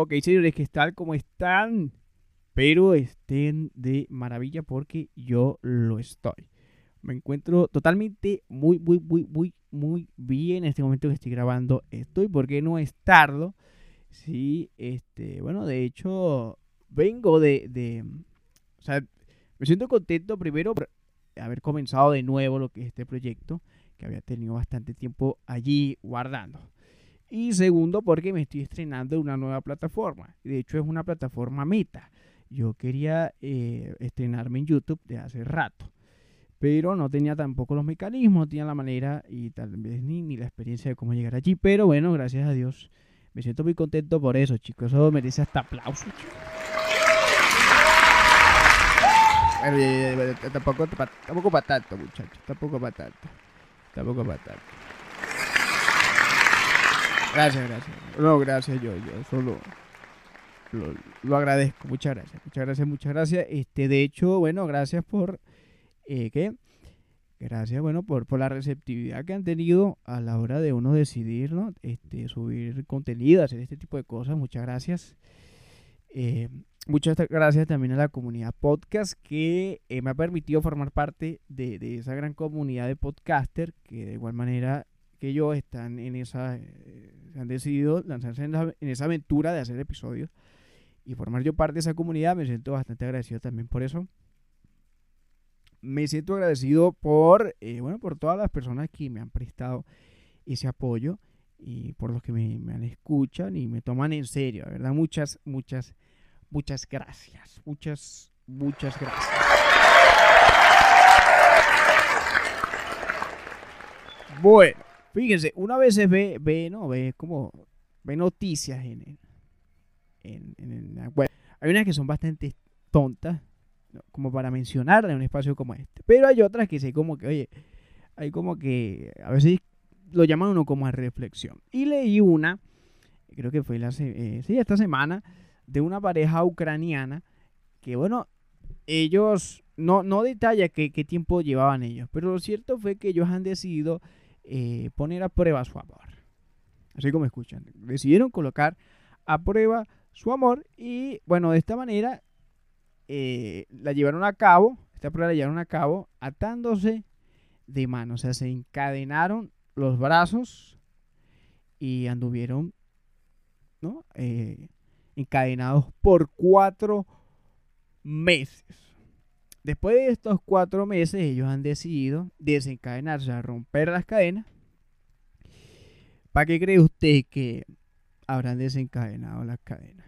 Ok, señores, ¿qué tal? ¿Cómo están? Pero estén de maravilla porque yo lo estoy. Me encuentro totalmente muy, muy, muy, muy, muy bien en este momento que estoy grabando estoy. porque no estarlo? Sí, este, bueno, de hecho, vengo de, de, o sea, me siento contento primero por haber comenzado de nuevo lo que es este proyecto, que había tenido bastante tiempo allí guardando. Y segundo, porque me estoy estrenando una nueva plataforma. De hecho, es una plataforma meta. Yo quería eh, estrenarme en YouTube de hace rato. Pero no tenía tampoco los mecanismos, no tenía la manera y tal vez ni, ni la experiencia de cómo llegar allí. Pero bueno, gracias a Dios. Me siento muy contento por eso, chicos. Eso merece hasta aplauso, tampoco, tampoco para tanto, muchachos. Tampoco para tanto. Tampoco para tanto. Gracias, gracias. No, gracias, yo, yo solo lo, agradezco. Muchas gracias, muchas gracias, muchas gracias. Este, de hecho, bueno, gracias por, eh, ¿qué? Gracias, bueno, por, por la receptividad que han tenido a la hora de uno decidir, ¿no? Este, subir contenido, hacer este tipo de cosas. Muchas gracias. Eh, muchas gracias también a la comunidad podcast que eh, me ha permitido formar parte de, de, esa gran comunidad de podcaster que de igual manera que yo están en esa, eh, han decidido lanzarse en, esa aventura de hacer episodios y formar yo parte de esa comunidad. Me siento bastante agradecido también por eso. Me siento agradecido por, eh, bueno, por todas las personas que me han prestado ese apoyo y por los que me, me escuchan y me toman en serio, ¿verdad? Muchas, muchas, muchas gracias. Muchas, muchas gracias. Bueno, Fíjense, una vez ve, ve, ¿no? Ve como, ve noticias en, en, en, la web. Hay unas que son bastante tontas, como para mencionar en un espacio como este. Pero hay otras que sí, como que, oye, hay como que a veces lo llaman uno como a reflexión. Y leí una, creo que fue la, eh, sí, esta semana, de una pareja ucraniana que, bueno, ellos, no, no detalla qué, qué tiempo llevaban ellos, pero lo cierto fue que ellos han decidido eh, poner a prueba su amor. Así como escuchan. Decidieron colocar a prueba su amor y bueno, de esta manera eh, la llevaron a cabo, esta prueba la llevaron a cabo atándose de manos, o sea, se encadenaron los brazos y anduvieron. Eh, encadenados por cuatro meses. Después de estos cuatro meses, ellos han decidido desencadenarse, a romper las cadenas. ¿Para qué cree usted que habrán desencadenado las cadenas?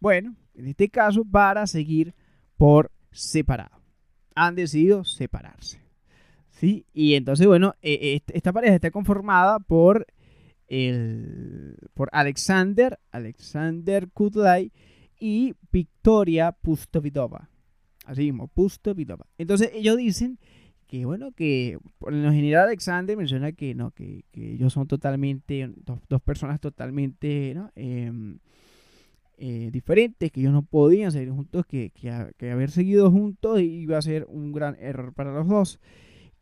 Bueno, en este caso, para seguir por separado. Han decidido separarse. ¿Sí? Y entonces, bueno, e, e, esta pareja está conformada por, el, por Alexander, Alexander Kudlay y Victoria Pustovidova. Así mismo, Pusto Pitova. Entonces ellos dicen que bueno, que por lo general Alexander menciona que no, que, ellos son totalmente, dos, personas totalmente em, eh, diferentes, que ellos no podían seguir juntos, que, que, haber seguido juntos iba a ser un gran error para los dos.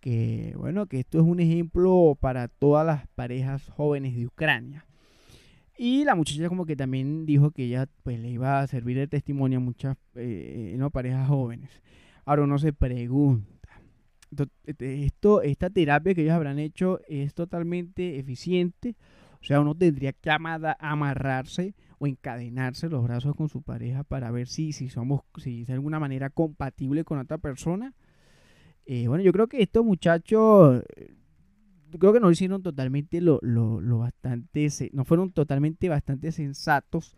Que bueno, que esto es un ejemplo para todas las parejas jóvenes de Ucrania. Y la muchacha como que también dijo que ella pues le iba a servir de testimonio a muchas eh, no, parejas jóvenes. Ahora uno se pregunta, este, esto, esta terapia que ellos habrán hecho es totalmente eficiente. O sea, uno tendría que amarrarse o encadenarse los brazos con su pareja para ver si, si somos, si de alguna manera compatible con otra persona. Eh, bueno, yo creo que estos muchachos creo que no hicieron totalmente lo, lo, lo bastante, no fueron totalmente bastante sensatos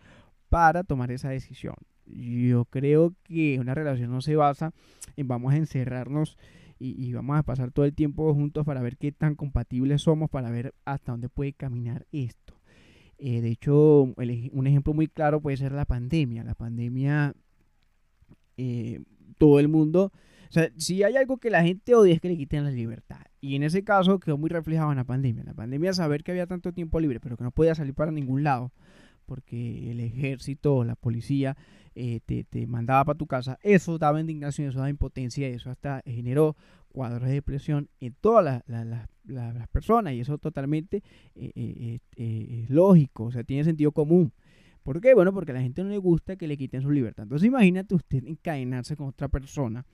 para tomar esa decisión. Yo creo que una relación no se basa en vamos a encerrarnos y, vamos a pasar todo el tiempo juntos para ver qué tan compatibles somos, para ver hasta dónde puede caminar esto. Eh, de hecho, un ejemplo muy claro puede ser la pandemia. La pandemia, eh, todo el mundo o sea, si hay algo que la gente odia es que le quiten la libertad. Y en ese caso quedó muy reflejado en la pandemia. En la pandemia saber que había tanto tiempo libre, pero que no podía salir para ningún lado, porque el ejército o la policía eh, te, mandaba para tu casa, eso daba indignación, eso daba impotencia, eso hasta generó cuadros de depresión en todas las, personas, y eso totalmente eh, eh, es lógico, o sea, tiene sentido común. ¿Por qué? Bueno, porque a la gente no le gusta que le quiten su libertad. Entonces imagínate usted encadenarse con otra persona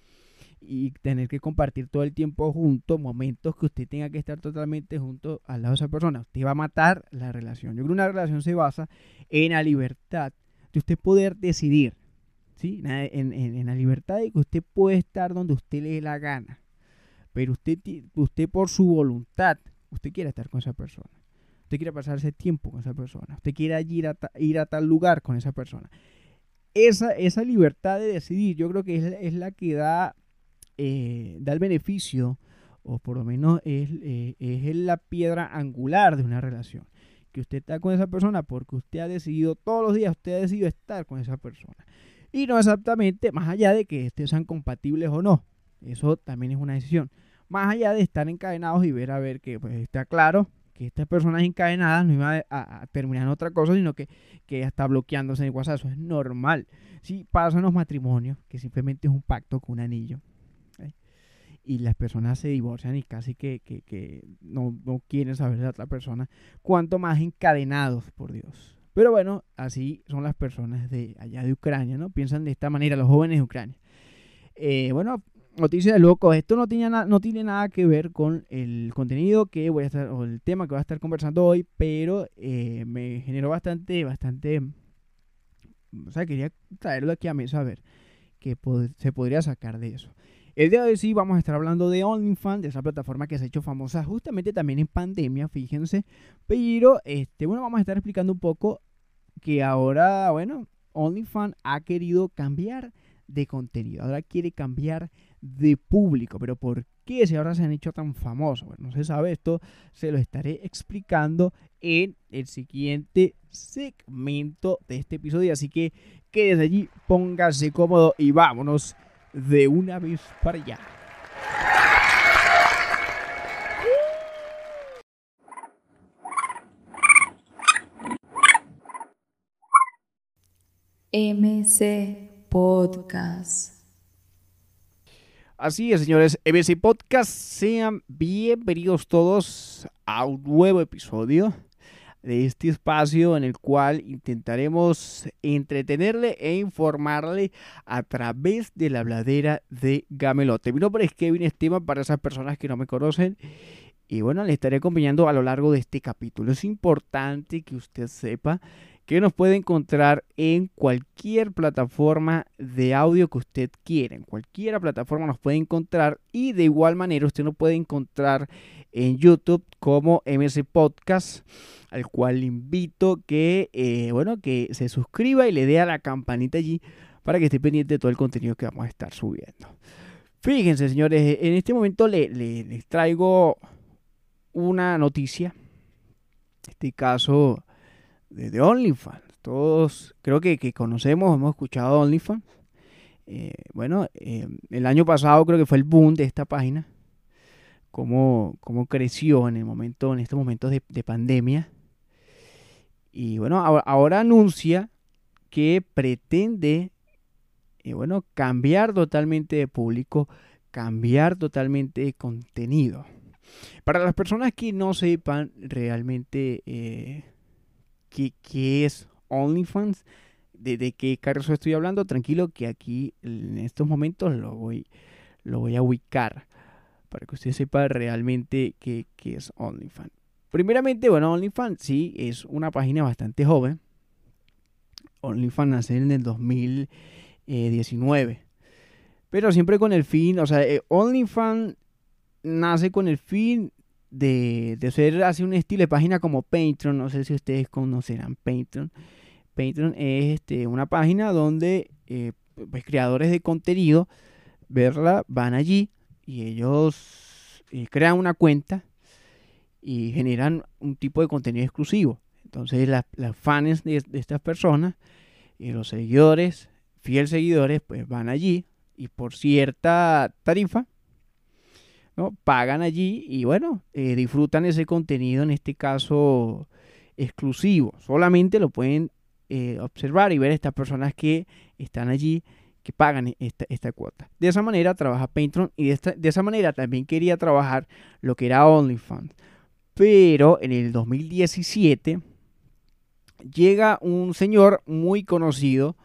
y tener que compartir todo el tiempo juntos, momentos que usted tenga que estar totalmente junto al lado de esa persona. Usted va a matar la relación. Yo creo que una relación se basa en la libertad de usted poder decidir, ¿sí? En, en la libertad de que usted puede estar donde usted le dé la gana. Pero usted, usted por su voluntad, usted quiere estar con esa persona. Usted quiere pasar ese tiempo con esa persona. Usted quiere ir a, ir a tal lugar con esa persona. Esa, esa libertad de decidir, yo creo que es, la que da, eh, da el beneficio, o por lo menos es, eh, es la piedra angular de una relación. Que usted está con esa persona porque usted ha decidido, todos los días usted ha decidido estar con esa persona. Y no exactamente, más allá de que estés sean compatibles o no. Eso también es una decisión. Más allá de estar encadenados y ver a ver que pues, está claro que estas personas encadenadas no iban a, terminar en otra cosa, sino que, que está bloqueándose en WhatsApp. Eso es normal. Sí, pasa en los matrimonios, que simplemente es un pacto con un anillo. Y las personas se divorcian y casi que, que, no, no, quieren saber de otra persona. Cuanto más encadenados, por Dios. Pero bueno, así son las personas de allá de Ucrania, ¿no? Piensan de esta manera los jóvenes de Ucrania. Eh, bueno, Noticias de locos. Esto no tiene, no tiene nada que ver con el contenido que voy a estar, o el tema que voy a estar conversando hoy, pero eh, me generó bastante, bastante. O sea, quería traerlo aquí a mesa a ver qué se podría sacar de eso. El día de hoy sí vamos a estar hablando de OnlyFans, de esa plataforma que se ha hecho famosa justamente también en pandemia, fíjense. Pero, este, bueno, vamos a estar explicando un poco que ahora, bueno, OnlyFans ha querido cambiar de contenido. Ahora quiere cambiar de público. Pero ¿por qué si ahora se han hecho tan famosos? Bueno, no se sabe esto, se lo estaré explicando en el siguiente segmento de este episodio. Así que quédese allí, póngase cómodo y vámonos de una vez para allá. MC Podcast. Así es, señores, EBC Podcast, sean bienvenidos todos a un nuevo episodio de este espacio en el cual intentaremos entretenerle e informarle a través de la bladera de Gamelote. Mi nombre es Kevin Esteban para esas personas que no me conocen y bueno, le estaré acompañando a lo largo de este capítulo. Es importante que usted sepa que nos puede encontrar en cualquier plataforma de audio que usted quiera. En cualquier plataforma nos puede encontrar y de igual manera usted nos puede encontrar en YouTube como MS Podcast, al cual le invito que, eh, bueno, que se suscriba y le dé a la campanita allí para que esté pendiente de todo el contenido que vamos a estar subiendo. Fíjense, señores, en este momento les le, traigo una noticia. En este caso de, OnlyFans. Todos creo que, conocemos, hemos escuchado OnlyFans. Eh, bueno, eh, el año pasado creo que fue el boom de esta página. Cómo, cómo creció en el momento, en estos momentos de, pandemia. Y bueno, ahora, anuncia que pretende eh, bueno, cambiar totalmente de público, cambiar totalmente de contenido. Para las personas que no sepan realmente qué, es OnlyFans, de, qué caso estoy hablando, tranquilo que aquí en estos momentos lo voy, lo voy a ubicar para que usted sepa realmente qué, es OnlyFans. Primeramente, bueno, OnlyFans sí es una página bastante joven. OnlyFans nace en el 2019. Pero siempre con el fin, o sea, eh, OnlyFans nace con el fin de, de ser así un estilo de página como Patreon. No sé si ustedes conocerán Patreon. Patreon es este, una página donde eh, pues, creadores de contenido, verla, van allí y ellos eh, crean una cuenta y generan un tipo de contenido exclusivo. Entonces las, fans de, estas personas y los seguidores, fieles seguidores, pues van allí y por cierta tarifa Pagan allí y bueno, eh, disfrutan ese contenido, en este caso exclusivo. Solamente lo pueden eh, observar y ver estas personas que están allí, que pagan esta, esta cuota. De esa manera trabaja Patreon y de, de esa manera también quería trabajar lo que era OnlyFans. Pero en el 2017 llega un señor muy conocido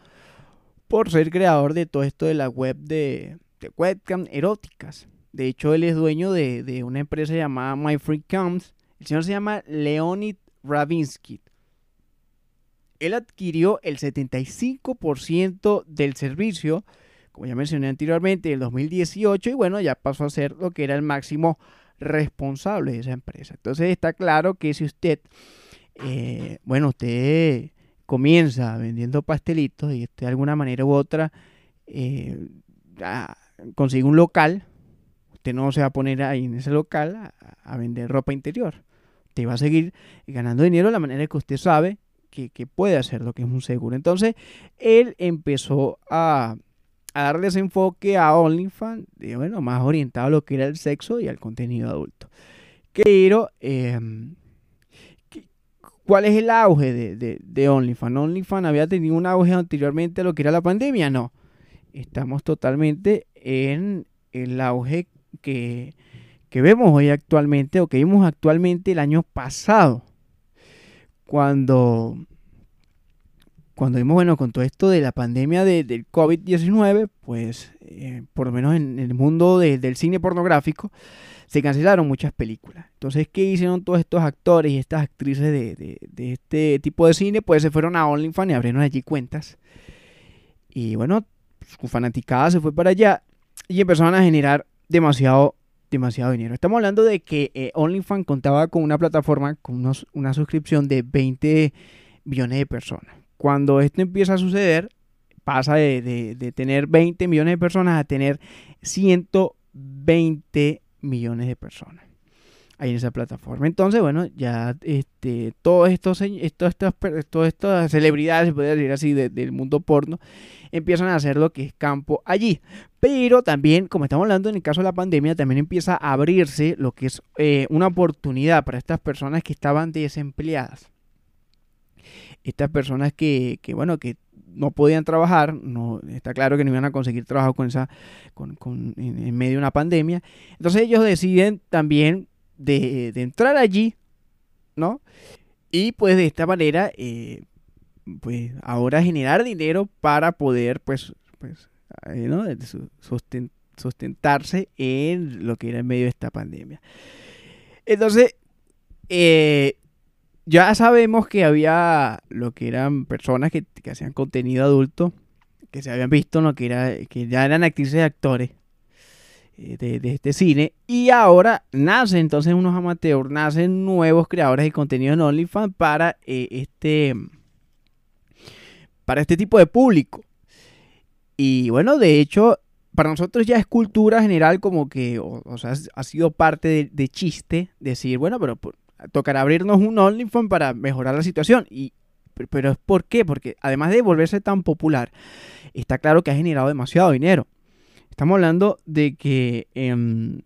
por ser creador de todo esto de la web de, de webcam eróticas. De hecho, él es dueño de, una empresa llamada My Free. El señor se llama Leonid Ravinsky. Él adquirió el 75% del servicio, como ya mencioné anteriormente, en el 2018 y bueno, ya pasó a ser lo que era el máximo responsable de esa empresa. Entonces está claro que si usted, eh, bueno, usted comienza vendiendo pastelitos y de alguna manera u otra eh, consigue un local, usted no se va a poner ahí en ese local a, vender ropa interior. Usted va a seguir ganando dinero de la manera que usted sabe que, que puede hacer lo que es un seguro. Entonces, él empezó a, a darle ese enfoque a OnlyFans, bueno, más orientado a lo que era el sexo y al contenido adulto. Pero, eh, ¿cuál es el auge de, de, de OnlyFans? ¿OnlyFans había tenido un auge anteriormente a lo que era la pandemia? No. Estamos totalmente en el auge que, que vemos hoy actualmente o que vimos actualmente el año pasado. Cuando cuando vimos, bueno, con todo esto de la pandemia de, del COVID-19, pues eh, por lo menos en, el mundo de, del cine pornográfico, se cancelaron muchas películas. Entonces, ¿qué hicieron todos estos actores y estas actrices de, de, de este tipo de cine? Pues se fueron a OnlyFans y abrieron allí cuentas. Y bueno, su fanaticada se fue para allá y empezaron a generar demasiado, demasiado dinero. Estamos hablando de que eh, OnlyFans contaba con una plataforma, con unos, una suscripción de 20 millones de personas cuando esto empieza a suceder, pasa de, de, de, tener 20 millones de personas a tener 120 millones de personas ahí en esa plataforma. Entonces, bueno, ya este, todos estos, estos, estos, todas estas celebridades, se puede decir así, de, del mundo porno, empiezan a hacer lo que es campo allí. Pero también, como estamos hablando en el caso de la pandemia, también empieza a abrirse lo que es eh, una oportunidad para estas personas que estaban desempleadas estas personas que, que, bueno, que no podían trabajar, no, está claro que no iban a conseguir trabajo con esa, con, con, en, medio de una pandemia. Entonces ellos deciden también de, de entrar allí, ¿no? Y pues de esta manera, eh, pues ahora generar dinero para poder, pues, pues eh, ¿no? en lo que era en medio de esta pandemia. Entonces, eh, ya sabemos que había lo que eran personas que, que, hacían contenido adulto, que se habían visto, lo que, era, que ya eran actrices y actores de, de, este cine, y ahora nacen entonces unos amateurs, nacen nuevos creadores de contenido en OnlyFans para eh, este para este tipo de público. Y bueno, de hecho, para nosotros ya es cultura general como que, o, sea, ha sido parte de, chiste decir, bueno, pero tocará abrirnos un OnlyFans para mejorar la situación. Y, pero es por qué? Porque además de volverse tan popular, está claro que ha generado demasiado dinero. Estamos hablando de que en,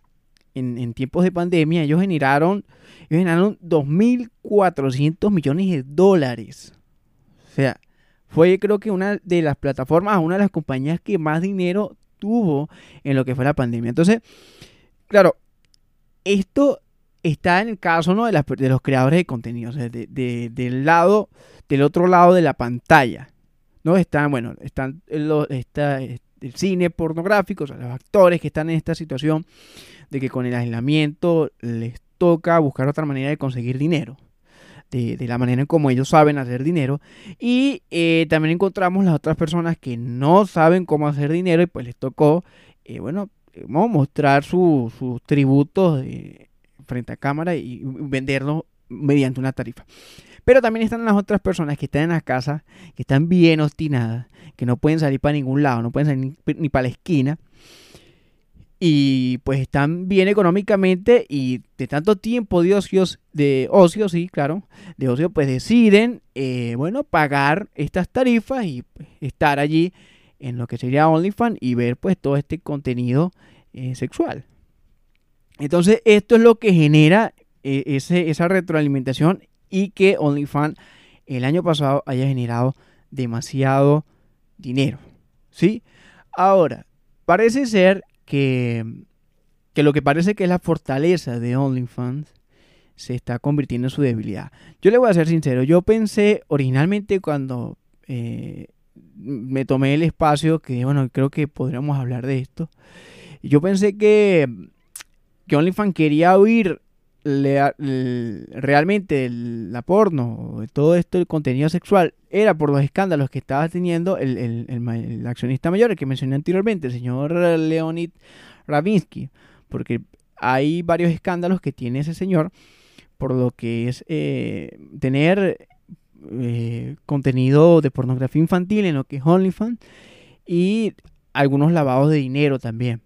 en, tiempos de pandemia ellos generaron, ellos generaron 2.400 millones de dólares. O sea, fue creo que una de las plataformas, una de las compañías que más dinero tuvo en lo que fue la pandemia. Entonces, claro, esto está en el caso ¿no? de, los creadores de contenido, o sea, de, de, del lado, del otro lado de la pantalla. ¿no? Están, bueno, están los, está el cine pornográfico, o sea, los actores que están en esta situación de que con el aislamiento les toca buscar otra manera de conseguir dinero. De, la manera en como ellos saben hacer dinero. Y eh, también encontramos las otras personas que no saben cómo hacer dinero y pues les tocó, eh, bueno, mostrar sus su tributos de, frente a cámara y venderlo mediante una tarifa. Pero también están las otras personas que están en la casa, que están bien obstinadas, que no pueden salir para ningún lado, no pueden salir ni, para la esquina. Y pues están bien económicamente y de tanto tiempo de ocio, de ocio, sí, claro, de ocio, pues deciden, eh, bueno, pagar estas tarifas y pues, estar allí en lo que sería OnlyFans y ver pues todo este contenido eh, sexual. Entonces, esto es lo que genera eh, esa retroalimentación y que OnlyFans el año pasado haya generado demasiado dinero. ¿Sí? Ahora, parece ser que, que lo que parece que es la fortaleza de OnlyFans se está convirtiendo en su debilidad. Yo le voy a ser sincero, yo pensé originalmente cuando eh, me tomé el espacio, que bueno, creo que podríamos hablar de esto, yo pensé que, que OnlyFans quería oír realmente la porno, todo esto, el contenido sexual, era por los escándalos que estaba teniendo el, el, accionista mayor, el que mencioné anteriormente, el señor Leonid Ravinsky, porque hay varios escándalos que tiene ese señor por lo que es eh, tener eh, contenido de pornografía infantil en lo que es OnlyFans y algunos lavados de dinero también.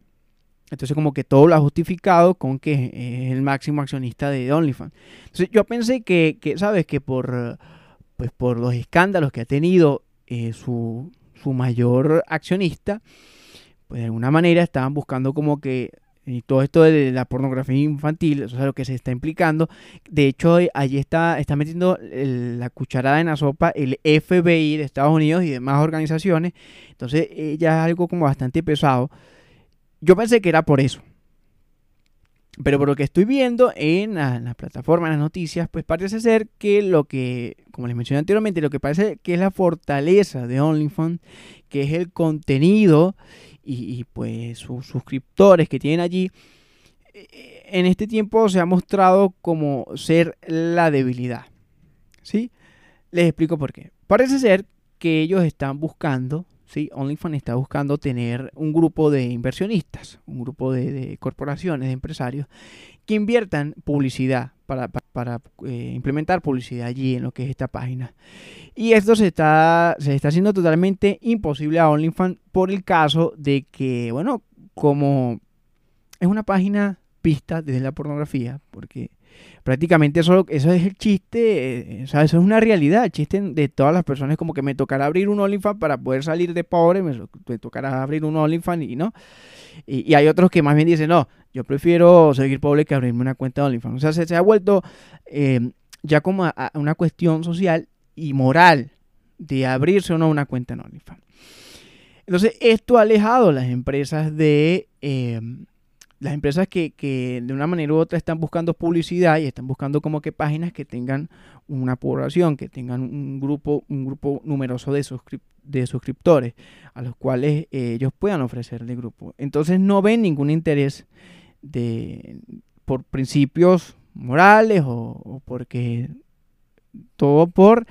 Entonces como que todo lo ha justificado con que es el máximo accionista de OnlyFans. Entonces yo pensé que, ¿sabes? Que por, pues por los escándalos que ha tenido eh, su, su mayor accionista, pues de alguna manera estaban buscando como que y todo esto de la pornografía infantil, eso es lo que se está implicando. De hecho, allí está, está metiendo la cucharada en la sopa el FBI de Estados Unidos y demás organizaciones. Entonces, eh, ya es algo como bastante pesado. Yo pensé que era por eso. Pero por lo que estoy viendo en la, plataforma, en las noticias, pues parece ser que lo que, como les mencioné anteriormente, lo que parece que es la fortaleza de OnlyFans, que es el contenido y, pues sus suscriptores que tienen allí, eh, en este tiempo se ha mostrado como ser la debilidad. ¿Sí? Les explico por qué. Parece ser que ellos están buscando, ¿sí? OnlyFans está buscando tener un grupo de inversionistas, un grupo de, corporaciones, de empresarios, que inviertan publicidad para, eh, implementar publicidad allí en lo que es esta página. Y esto se está, se está haciendo totalmente imposible a OnlyFans por el caso de que, bueno, como es una página pista desde la pornografía, porque prácticamente eso, eso es el chiste, eh, o sea, eso es una realidad, el chiste de todas las personas, como que me tocará abrir un OnlyFans para poder salir de pobre, me, tocará abrir un OnlyFans y no. Y, hay otros que más bien dicen, no, yo prefiero seguir pobre que abrirme una cuenta de OnlyFans. O sea, se, ha vuelto eh, ya como una cuestión social y moral de abrirse o no una cuenta en OnlyFans. Entonces, esto ha alejado las empresas de... Eh, las empresas que, de una manera u otra están buscando publicidad y están buscando como que páginas que tengan una población, que tengan un grupo, un grupo numeroso de, de suscriptores a los cuales eh, ellos puedan ofrecerle grupo. Entonces no ven ningún interés de, por principios morales o, porque todo por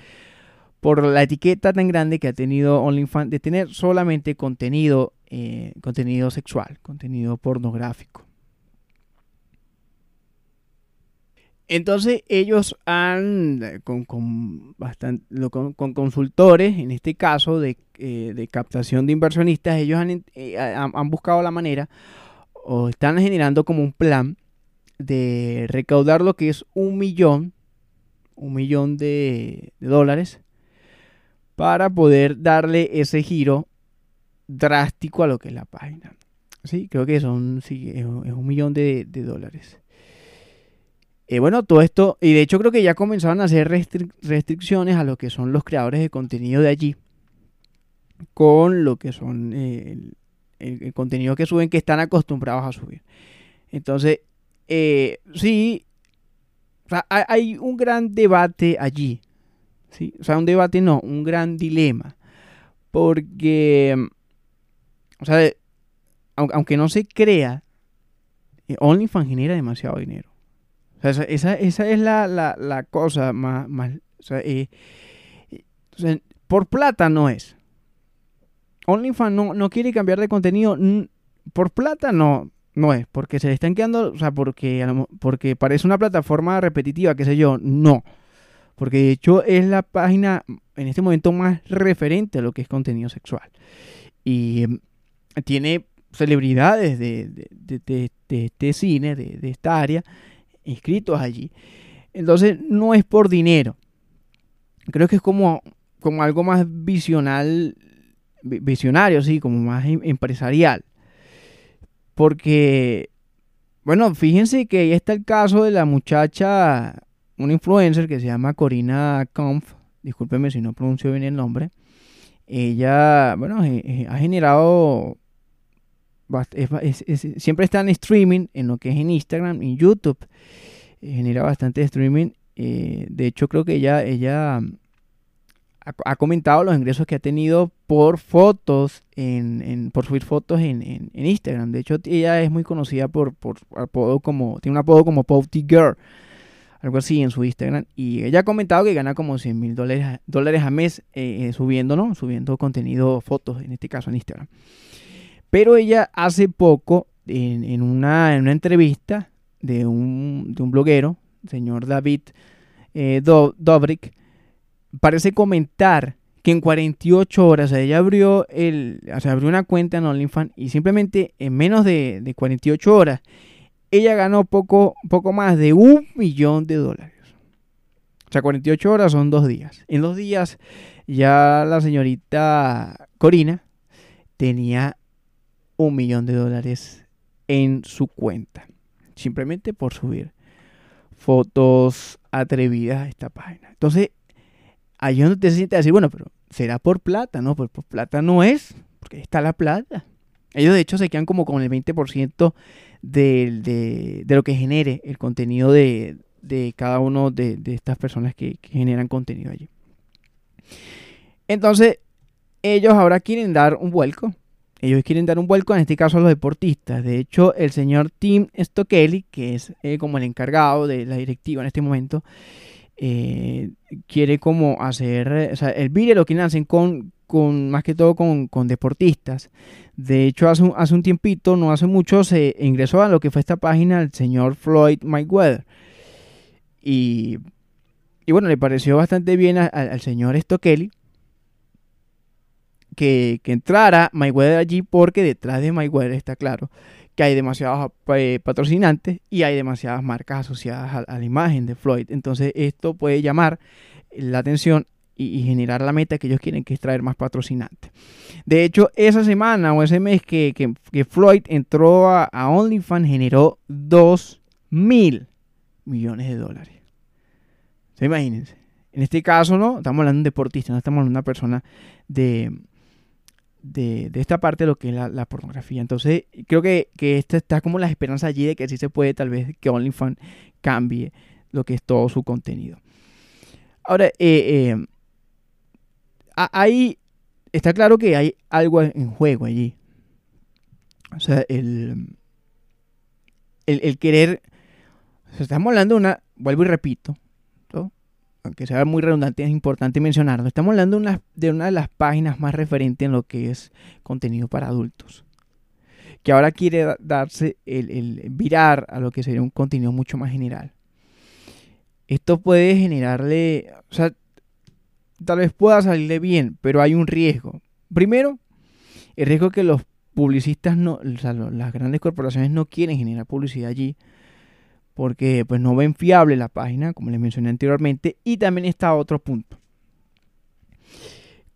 por la etiqueta tan grande que ha tenido OnlyFans de tener solamente contenido eh, contenido sexual, contenido pornográfico. Entonces ellos han, con, con, bastante, con, consultores, en este caso de, eh, captación de inversionistas, ellos eh, han, buscado la manera o están generando como un plan de recaudar lo que es un millón, un millón de dólares para poder darle ese giro drástico a lo que es la página. Sí, creo que son sí, es, un millón de, dólares. Eh, bueno, todo esto, y de hecho creo que ya comenzaron a hacer restricciones a lo que son los creadores de contenido de allí, con lo que son eh, el, contenido que suben, que están acostumbrados a subir. Entonces, eh, sí, hay un gran debate allí, ¿sí? O sea, un debate no, un gran dilema, porque o sea, aunque no se crea, eh, OnlyFans genera demasiado dinero. O sea, esa, es la, cosa más... Eh, por plata no es. OnlyFans no, no quiere cambiar de contenido. Por plata no, no es. Porque se le están quedando... O sea, porque, porque parece una plataforma repetitiva, qué sé yo. No. Porque de hecho es la página en este momento más referente a lo que es contenido sexual. Y tiene celebridades de, de, este cine, de, esta área, inscritos allí. Entonces no es por dinero. Creo que es como, como algo más visional, visionario, sí, como más em, empresarial. Porque, bueno, fíjense que ahí está el caso de la muchacha, una influencer que se llama Corina Kampf, discúlpeme si no pronuncio bien el nombre. Ella, bueno, eh, eh, ha generado siempre está en streaming, en lo que es en Instagram y YouTube. genera bastante streaming. Eh, de hecho, creo que ella, ella mm, ha, comentado los ingresos que ha tenido por fotos, en, por subir fotos en, Instagram. De hecho, ella es muy conocida por, por apodo como, tiene un apodo como Pouty Girl, algo así en su Instagram. Y ella ha comentado que gana como 100 mil dólares, dólares a mes eh, eh, subiendo, ¿no? Subiendo contenido, fotos, en este caso en Instagram. Pero ella hace poco, en, una, en una entrevista de un, de un bloguero, señor David eh, Dobrik, parece comentar que en 48 horas ella abrió, el, o sea, abrió una cuenta en OnlyFans y simplemente en menos de, de 48 horas ella ganó poco, poco más de un millón de dólares. O sea, 48 horas son dos días. En dos días ya la señorita Corina tenía un millón de dólares en su cuenta. Simplemente por subir fotos atrevidas a esta página. Entonces, ahí donde te sientes decir, bueno, pero será por plata, ¿no? Pues por plata no es, porque está la plata. Ellos de hecho se quedan como con el 20% de, de, lo que genere el contenido de, de cada uno de, estas personas que, generan contenido allí. Entonces, ellos ahora quieren dar un vuelco. Ellos quieren dar un vuelco, en este caso a los deportistas. De hecho, el señor Tim Stokely, que es eh, como el encargado de la directiva en este momento, eh, quiere como hacer, o sea, el vídeo lo quieren hacer con, con más que todo con, con deportistas. De hecho, hace un, hace un tiempito, no hace mucho, se ingresó a lo que fue esta página el señor Floyd Mayweather. Y, y bueno, le pareció bastante bien al señor Stokely que, que entrara Mayweather allí porque detrás de Mayweather está claro que hay demasiados eh, patrocinantes y hay demasiadas marcas asociadas a, la imagen de Floyd. Entonces esto puede llamar la atención y, generar la meta que ellos quieren, que es traer más patrocinantes. De hecho, esa semana o ese mes que, que, Floyd entró a, a OnlyFans generó 2 mil millones de dólares. ¿Se imagínense? En este caso, ¿no? Estamos hablando de un deportista, no estamos hablando de una persona de, de, esta parte de lo que es la, pornografía. Entonces, creo que, que esta está como la esperanza allí de que sí se puede, tal vez, que OnlyFans cambie lo que es todo su contenido. Ahora, eh, eh, ahí está claro que hay algo en juego allí. O sea, el, el, querer. estamos hablando de una. Vuelvo y repito aunque sea muy redundante, es importante mencionarlo. Estamos hablando de una, de las páginas más referentes en lo que es contenido para adultos. Que ahora quiere darse el, virar a lo que sería un contenido mucho más general. Esto puede generarle, o sea, tal vez pueda salirle bien, pero hay un riesgo. Primero, el riesgo que los publicistas no, las grandes corporaciones no quieren generar publicidad allí porque pues no ven fiable la página, como les mencioné anteriormente, y también está otro punto.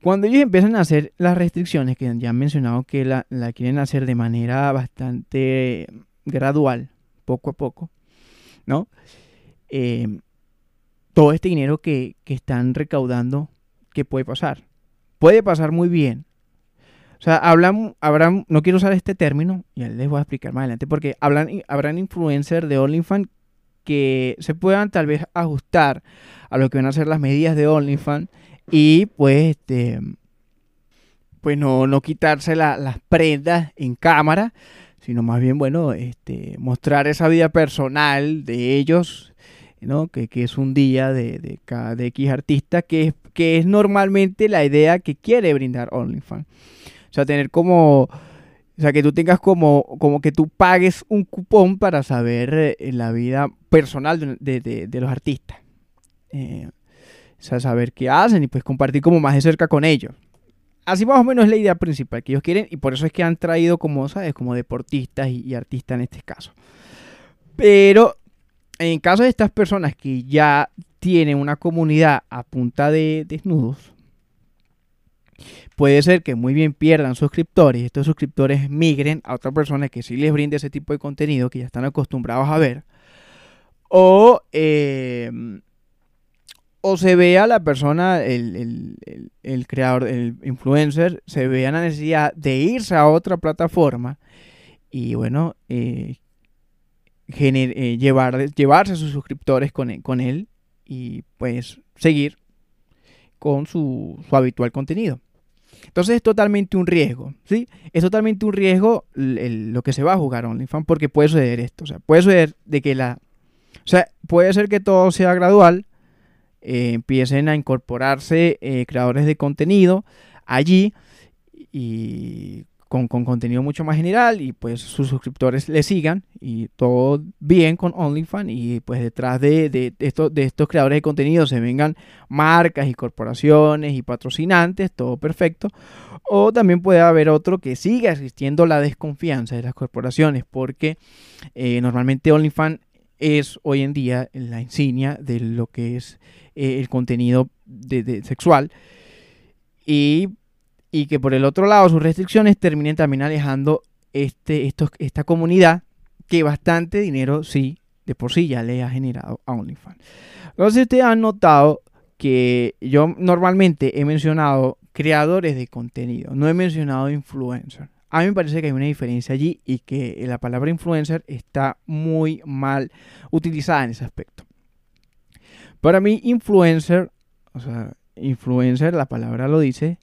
Cuando ellos empiezan a hacer las restricciones, que ya han mencionado que la, quieren hacer de manera bastante gradual, poco a poco, ¿no? Eh, todo este dinero que, están recaudando, ¿qué puede pasar? Puede pasar muy bien. O sea, hablan, habrán, no quiero usar este término, ya les voy a explicar más adelante, porque hablan, habrán influencers de OnlyFans que se puedan tal vez ajustar a lo que van a ser las medidas de OnlyFans y pues este pues no, no quitarse las prendas en cámara, sino más bien, bueno, este, mostrar esa vida personal de ellos, ¿no? que, es un día de, de cada de X artista, que es, que es normalmente la idea que quiere brindar OnlyFans. O sea, tener como o sea, que tú tengas como, como que tú pagues un cupón para saber eh, la vida personal de, los artistas. Eh, o sea, saber qué hacen y pues compartir como más de cerca con ellos. Así más o menos es la idea principal que ellos quieren y por eso es que han traído como, ¿sabes? Como deportistas y artistas en este caso. Pero en caso de estas personas que ya tienen una comunidad a punta de desnudos, puede ser que muy bien pierdan suscriptores y estos suscriptores migren a otra persona que sí les brinde ese tipo de contenido que ya están acostumbrados a ver. O, em, o se vea la persona, el, creador, el influencer, se vea la necesidad de irse a otra plataforma y bueno, eh, llevar, llevarse a sus suscriptores con, e, con él y pues seguir con su, su habitual contenido. Entonces es totalmente un riesgo, ¿sí? Es totalmente un riesgo lo que se va a jugar OnlyFans porque puede suceder esto, o sea, puede suceder de que la... O sea, puede ser que todo sea gradual, eh, empiecen a incorporarse eh, creadores de contenido allí y con, contenido mucho más general y pues sus suscriptores le sigan y todo bien con OnlyFans y pues detrás de, estos, de estos creadores de contenido se vengan marcas y corporaciones y patrocinantes, todo perfecto. O también puede haber otro que siga existiendo la desconfianza de las corporaciones porque eh, normalmente OnlyFans es hoy en día la insignia de lo que es eh, el contenido de, sexual y y que por el otro lado sus restricciones terminen también alejando este, esta comunidad que bastante dinero sí de por sí ya le ha generado a OnlyFans. Entonces ustedes han notado que yo normalmente he mencionado creadores de contenido, no he mencionado influencers. A mí me parece que hay una diferencia allí y que la palabra influencer está muy mal utilizada en ese aspecto. Para mí, influencer, o sea, influencer, la palabra lo dice,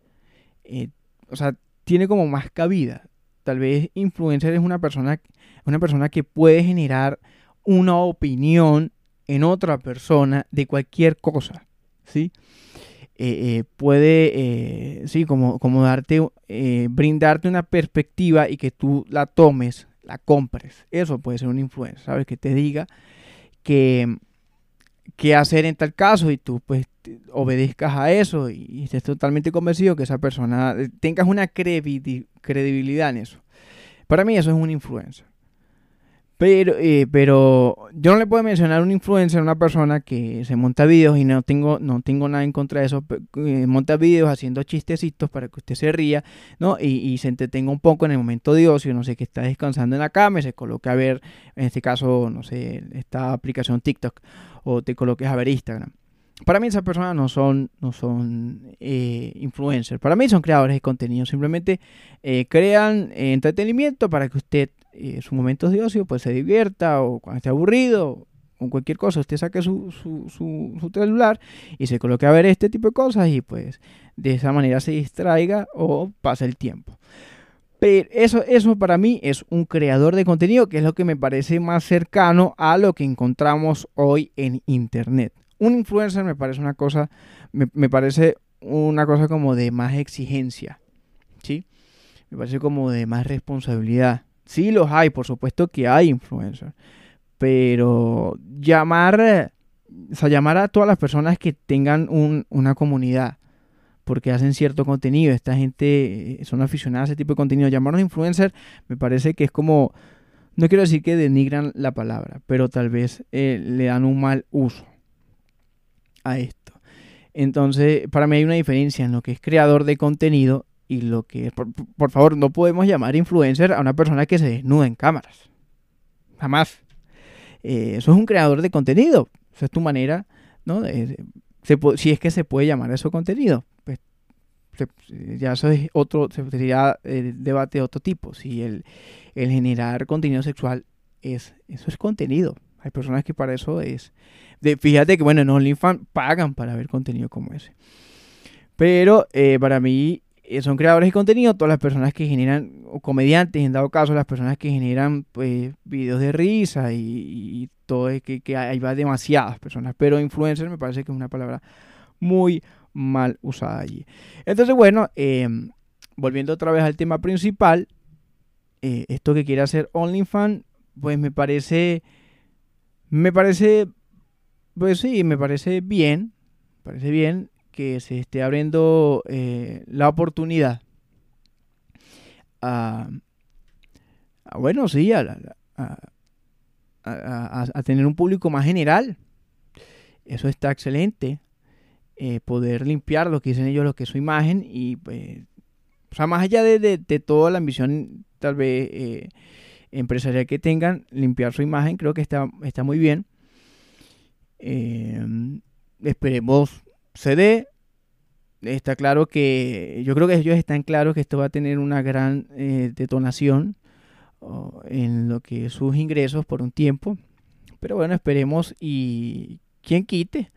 eh, o sea, tiene como más cabida. Tal vez influencer es una persona, una persona que puede generar una opinión en otra persona de cualquier cosa, ¿sí? Eh, eh, puede, sí, como, como darte, brindarte una perspectiva y que tú la tomes, la compres. Eso puede ser un influencer, ¿sabes? Que te diga que qué hacer en tal caso y tú pues obedezcas a eso y, estés totalmente convencido que esa persona eh, tengas una credibilidad en eso. Para mí eso es un influencer. Pero, eh, pero yo no le puedo mencionar un influencer a una persona que se monta videos y no tengo, no tengo nada en contra de eso. Eh, monta videos haciendo chistecitos para que usted se ría, ¿no? Y, se entretenga un poco en el momento de ocio, no sé, que está descansando en la cama y se coloque a ver, en este caso, no sé, esta aplicación TikTok o te coloques a ver Instagram. Para mí esas personas no son, no son eh, influencers, para mí son creadores de contenido, simplemente crean entretenimiento para que usted en sus momentos de ocio, pues se divierta o cuando esté aburrido o cualquier cosa, usted saque su, su, su, celular y se coloque a ver este tipo de cosas y pues de esa manera se distraiga o pase el tiempo. Pero eso, eso para mí es un creador de contenido que es lo que me parece más cercano a lo que encontramos hoy en Internet. Un influencer me parece una cosa, me, me parece una cosa como de más exigencia, ¿sí? Me parece como de más responsabilidad. Sí los hay, por supuesto que hay influencers. Pero llamar, o sea, llamar a todas las personas que tengan una comunidad porque hacen cierto contenido, esta gente eh, son aficionadas a ese tipo de contenido, llamarlos influencers me parece que es como, no quiero decir que denigran la palabra, pero tal vez eh, le dan un mal uso a esto. Entonces, para mí hay una diferencia en lo que es creador de contenido y lo que, por, por, favor, no podemos llamar influencer a una persona que se desnuda en cámaras. Jamás. Eh, eso es un creador de contenido. Esa es tu manera, ¿no? Si es que se puede llamar eso contenido. Pues ya eso es otro, sería el debate de otro tipo. Si el, generar contenido sexual es, eso es contenido. Hay personas que para eso es. Fíjate que, bueno, en OnlyFans pagan para ver contenido como ese. Pero eh, para mí eh, son creadores de contenido, todas las personas que generan, o comediantes, en dado caso, las personas que generan pues videos de risa y, todo, es que, que ahí va demasiadas personas, pero influencer me parece que es una palabra muy mal usada allí. Entonces, bueno, em, volviendo otra vez al tema principal, eh, esto que quiere hacer OnlyFans, pues me parece, me parece, pues sí, me parece bien, parece bien, que se esté abriendo eh, la oportunidad a, bueno, sí, a, tener un público más general. Eso está excelente. Eh, poder limpiar lo que dicen ellos, lo que es su imagen y pues, o sea, más allá de, toda la ambición tal vez eh, empresarial que tengan, limpiar su imagen creo que está, está muy bien. esperemos se dé. Está claro que, yo creo que ellos están claros que esto va a tener una gran eh, detonación en lo que sus ingresos por un tiempo. Pero bueno, esperemos y quien quite,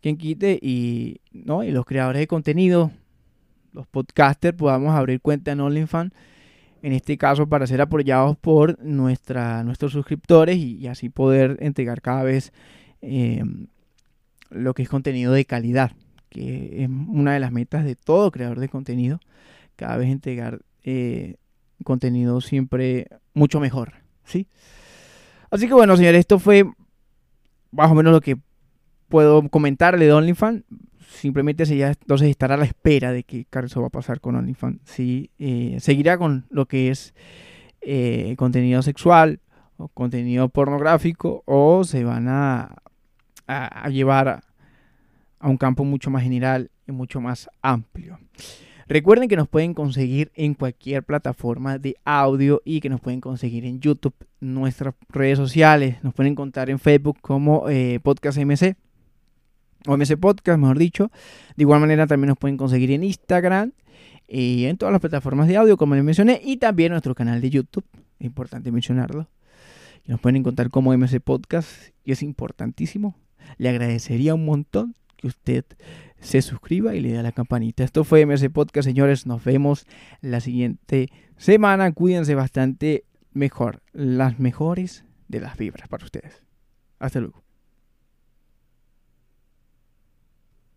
quien quite y, ¿no? y los creadores de contenido, los podcasters, podamos abrir cuenta en OnlyFans. En este caso, para ser apoyados por nuestra, nuestros suscriptores y, así poder entregar cada vez eh, lo que es contenido de calidad, que es una de las metas de todo creador de contenido, cada vez entregar eh, contenido siempre mucho mejor, ¿sí? Así que bueno, señores, esto fue más o menos lo que puedo comentarle de OnlyFans. Simplemente ya entonces estará a la espera de qué caso va a pasar con OnlyFans. Si eh, seguirá con lo que es eh, contenido sexual o contenido pornográfico o se van a, a llevar a, un campo mucho más general y mucho más amplio. Recuerden que nos pueden conseguir en cualquier plataforma de audio y que nos pueden conseguir en YouTube, nuestras redes sociales. Nos pueden encontrar en Facebook como eh, Podcast MC o MC Podcast, mejor dicho. De igual manera también nos pueden conseguir en Instagram y en todas las plataformas de audio, como les mencioné, y también nuestro canal de YouTube. Es importante mencionarlo. nos pueden encontrar como MC Podcast y es importantísimo. Le agradecería un montón que usted se suscriba y le dé la campanita. Esto fue MS Podcast, señores. Nos vemos la siguiente semana. Cuídense bastante mejor. Las mejores de las vibras para ustedes. Hasta luego.